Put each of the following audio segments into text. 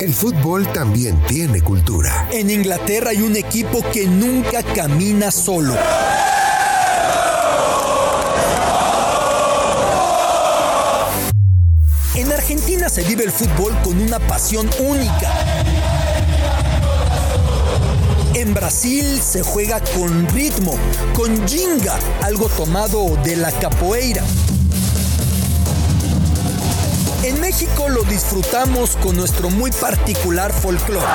El fútbol también tiene cultura. En Inglaterra hay un equipo que nunca camina solo. En Argentina se vive el fútbol con una pasión única. En Brasil se juega con ritmo, con jinga, algo tomado de la capoeira. En México lo disfrutamos con nuestro muy particular folclore.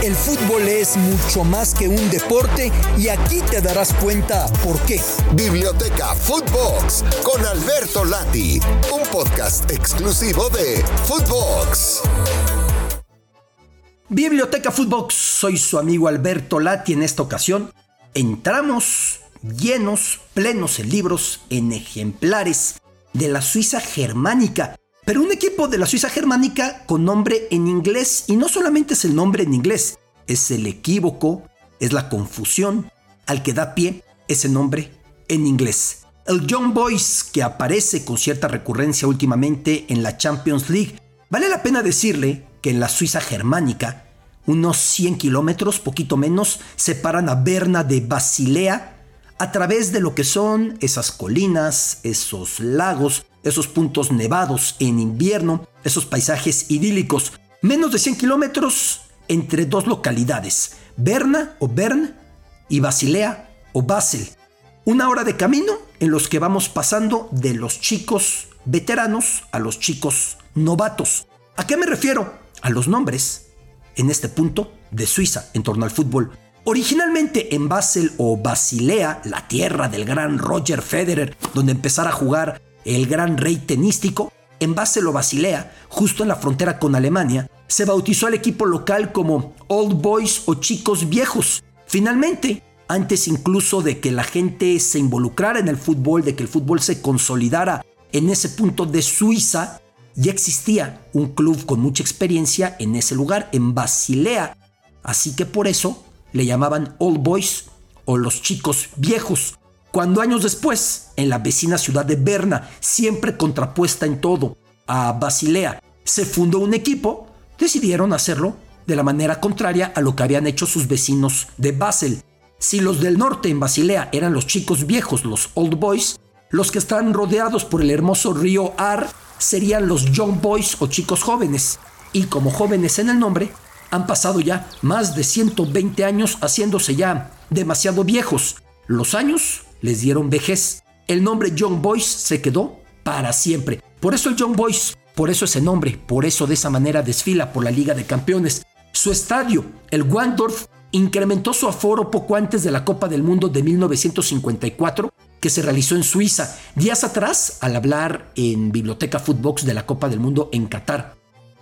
El fútbol es mucho más que un deporte y aquí te darás cuenta por qué. Biblioteca Footbox con Alberto Lati, un podcast exclusivo de Footbox. Biblioteca Footbox, soy su amigo Alberto Lati en esta ocasión entramos llenos, plenos en libros, en ejemplares de la Suiza germánica, pero un equipo de la Suiza germánica con nombre en inglés, y no solamente es el nombre en inglés, es el equívoco, es la confusión al que da pie ese nombre en inglés. El Young Boys, que aparece con cierta recurrencia últimamente en la Champions League, vale la pena decirle que en la Suiza germánica unos 100 kilómetros, poquito menos, separan a Berna de Basilea a través de lo que son esas colinas, esos lagos, esos puntos nevados en invierno, esos paisajes idílicos. Menos de 100 kilómetros entre dos localidades, Berna o Bern y Basilea o Basel. Una hora de camino en los que vamos pasando de los chicos veteranos a los chicos novatos. ¿A qué me refiero? A los nombres en este punto de Suiza en torno al fútbol. Originalmente en Basel o Basilea, la tierra del gran Roger Federer, donde empezara a jugar el gran rey tenístico, en Basel o Basilea, justo en la frontera con Alemania, se bautizó al equipo local como Old Boys o Chicos Viejos. Finalmente, antes incluso de que la gente se involucrara en el fútbol, de que el fútbol se consolidara en ese punto de Suiza, ya existía un club con mucha experiencia en ese lugar, en Basilea. Así que por eso le llamaban Old Boys o los chicos viejos. Cuando años después, en la vecina ciudad de Berna, siempre contrapuesta en todo a Basilea, se fundó un equipo, decidieron hacerlo de la manera contraria a lo que habían hecho sus vecinos de Basel. Si los del norte en Basilea eran los chicos viejos, los Old Boys, los que están rodeados por el hermoso río Ar serían los Young Boys o chicos jóvenes. Y como jóvenes en el nombre, han pasado ya más de 120 años haciéndose ya demasiado viejos. Los años les dieron vejez. El nombre Young Boys se quedó para siempre. Por eso el Young Boys, por eso ese nombre, por eso de esa manera desfila por la Liga de Campeones. Su estadio, el Wandorf, incrementó su aforo poco antes de la Copa del Mundo de 1954 que se realizó en Suiza días atrás al hablar en Biblioteca Footbox de la Copa del Mundo en Qatar.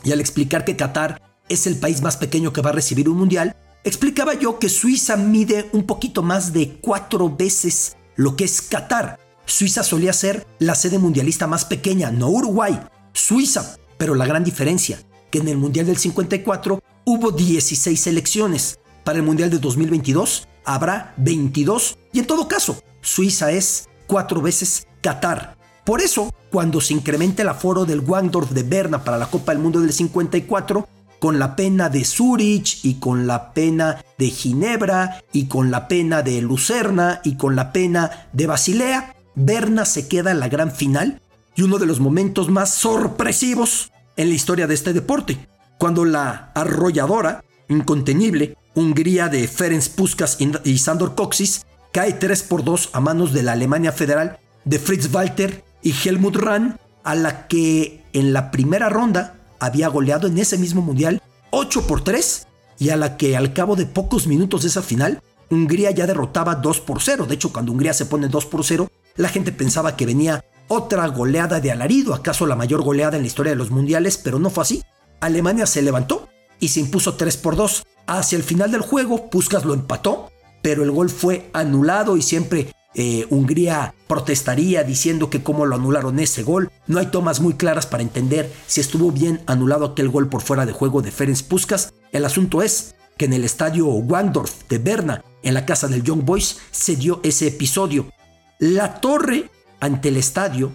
Y al explicar que Qatar es el país más pequeño que va a recibir un mundial, explicaba yo que Suiza mide un poquito más de cuatro veces lo que es Qatar. Suiza solía ser la sede mundialista más pequeña, no Uruguay, Suiza. Pero la gran diferencia, que en el Mundial del 54 hubo 16 selecciones. Para el Mundial de 2022 habrá 22 y en todo caso, Suiza es cuatro veces Qatar. Por eso, cuando se incrementa el aforo del Wangdorf de Berna para la Copa del Mundo del 54, con la pena de Zurich y con la pena de Ginebra y con la pena de Lucerna y con la pena de Basilea, Berna se queda en la gran final y uno de los momentos más sorpresivos en la historia de este deporte, cuando la arrolladora, incontenible, Hungría de Ferenc Puskas y Sandor Coxis cae 3 por 2 a manos de la Alemania Federal de Fritz Walter y Helmut Rahn, a la que en la primera ronda había goleado en ese mismo mundial 8 por 3 y a la que al cabo de pocos minutos de esa final Hungría ya derrotaba 2 por 0. De hecho, cuando Hungría se pone 2 por 0, la gente pensaba que venía otra goleada de alarido, acaso la mayor goleada en la historia de los mundiales, pero no fue así. Alemania se levantó y se impuso 3 por 2. Hacia el final del juego, Puskas lo empató pero el gol fue anulado y siempre eh, Hungría protestaría diciendo que cómo lo anularon ese gol. No hay tomas muy claras para entender si estuvo bien anulado aquel gol por fuera de juego de Ferenc Puskas. El asunto es que en el estadio Wandorf de Berna, en la casa del Young Boys, se dio ese episodio. La torre ante el estadio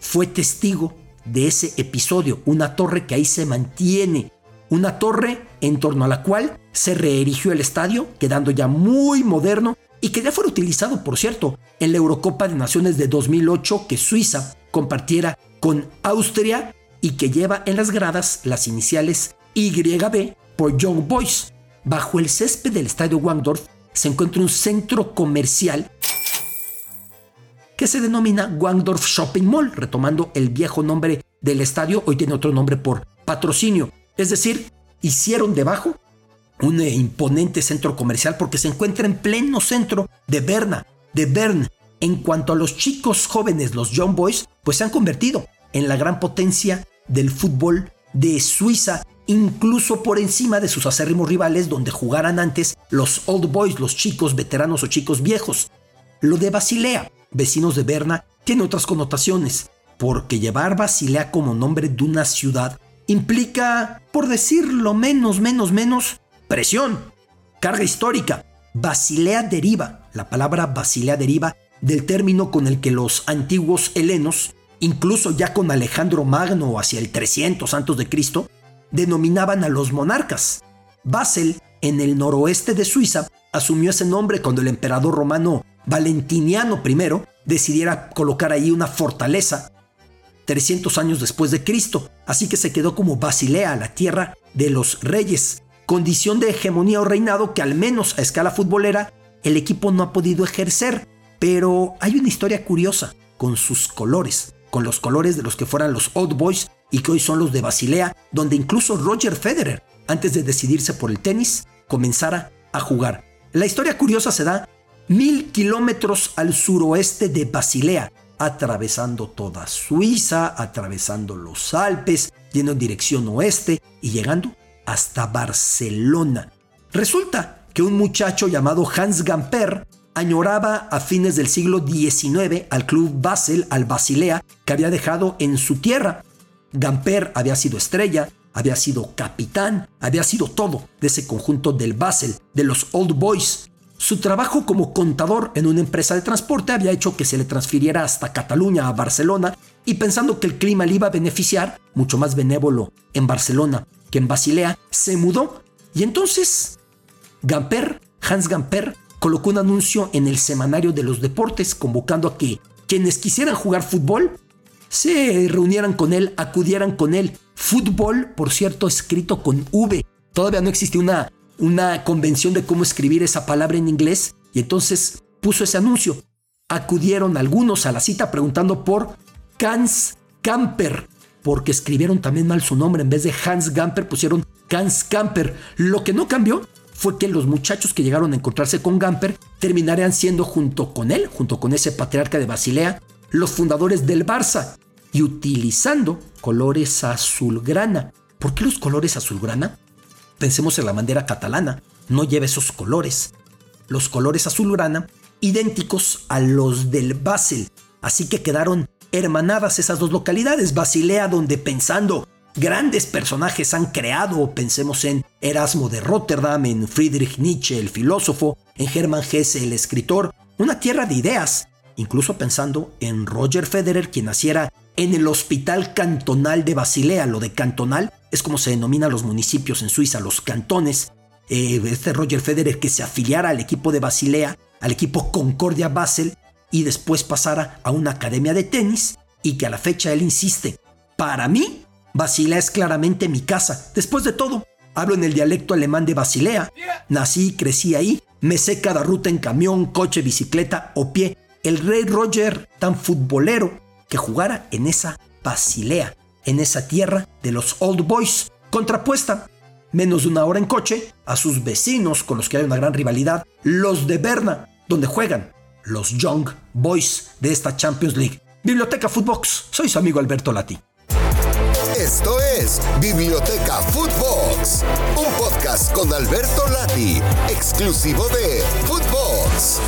fue testigo de ese episodio, una torre que ahí se mantiene, una torre en torno a la cual se reerigió el estadio, quedando ya muy moderno y que ya fue utilizado, por cierto, en la Eurocopa de Naciones de 2008 que Suiza compartiera con Austria y que lleva en las gradas las iniciales YB por Young Boys. Bajo el césped del estadio Wangdorf se encuentra un centro comercial que se denomina Wangdorf Shopping Mall, retomando el viejo nombre del estadio, hoy tiene otro nombre por patrocinio. Es decir, hicieron debajo un eh, imponente centro comercial porque se encuentra en pleno centro de Berna, de Bern. En cuanto a los chicos jóvenes, los Young Boys, pues se han convertido en la gran potencia del fútbol de Suiza, incluso por encima de sus acérrimos rivales donde jugaran antes los Old Boys, los chicos veteranos o chicos viejos. Lo de Basilea, vecinos de Berna, tiene otras connotaciones, porque llevar Basilea como nombre de una ciudad implica, por decirlo menos, menos, menos, presión, carga histórica. Basilea deriva, la palabra Basilea deriva del término con el que los antiguos helenos, incluso ya con Alejandro Magno hacia el 300 a.C., denominaban a los monarcas. Basel, en el noroeste de Suiza, asumió ese nombre cuando el emperador romano Valentiniano I decidiera colocar ahí una fortaleza 300 años después de Cristo, así que se quedó como Basilea, la tierra de los reyes, condición de hegemonía o reinado que al menos a escala futbolera el equipo no ha podido ejercer, pero hay una historia curiosa con sus colores, con los colores de los que fueran los Old Boys y que hoy son los de Basilea, donde incluso Roger Federer, antes de decidirse por el tenis, comenzara a jugar. La historia curiosa se da mil kilómetros al suroeste de Basilea, atravesando toda Suiza, atravesando los Alpes, yendo en dirección oeste y llegando hasta Barcelona. Resulta que un muchacho llamado Hans Gamper añoraba a fines del siglo XIX al club Basel, al Basilea, que había dejado en su tierra. Gamper había sido estrella, había sido capitán, había sido todo de ese conjunto del Basel, de los Old Boys, su trabajo como contador en una empresa de transporte había hecho que se le transfiriera hasta Cataluña a Barcelona y pensando que el clima le iba a beneficiar, mucho más benévolo en Barcelona que en Basilea, se mudó. Y entonces Gamper, Hans Gamper, colocó un anuncio en el semanario de los deportes convocando a que quienes quisieran jugar fútbol se reunieran con él, acudieran con él. Fútbol, por cierto, escrito con V. Todavía no existía una una convención de cómo escribir esa palabra en inglés y entonces puso ese anuncio. Acudieron algunos a la cita preguntando por Hans Camper, porque escribieron también mal su nombre. En vez de Hans Gamper pusieron Hans Camper. Lo que no cambió fue que los muchachos que llegaron a encontrarse con Gamper terminarían siendo junto con él, junto con ese patriarca de Basilea, los fundadores del Barça y utilizando colores azulgrana. ¿Por qué los colores azulgrana? Pensemos en la bandera catalana, no lleva esos colores. Los colores azulgrana idénticos a los del Basel, así que quedaron hermanadas esas dos localidades. Basilea, donde pensando grandes personajes han creado, pensemos en Erasmo de Rotterdam, en Friedrich Nietzsche, el filósofo, en Hermann Hesse, el escritor, una tierra de ideas, incluso pensando en Roger Federer, quien naciera en el Hospital Cantonal de Basilea. Lo de cantonal es como se denominan los municipios en Suiza, los cantones. Eh, este Roger Federer que se afiliara al equipo de Basilea, al equipo Concordia Basel, y después pasara a una academia de tenis, y que a la fecha él insiste, para mí, Basilea es claramente mi casa. Después de todo, hablo en el dialecto alemán de Basilea, nací y crecí ahí, me sé cada ruta en camión, coche, bicicleta o pie. El rey Roger, tan futbolero, que jugara en esa Basilea, en esa tierra de los Old Boys, contrapuesta menos de una hora en coche a sus vecinos con los que hay una gran rivalidad, los de Berna, donde juegan los Young Boys de esta Champions League. Biblioteca Footbox, soy su amigo Alberto Lati. Esto es Biblioteca Footbox, un podcast con Alberto Lati, exclusivo de Footbox.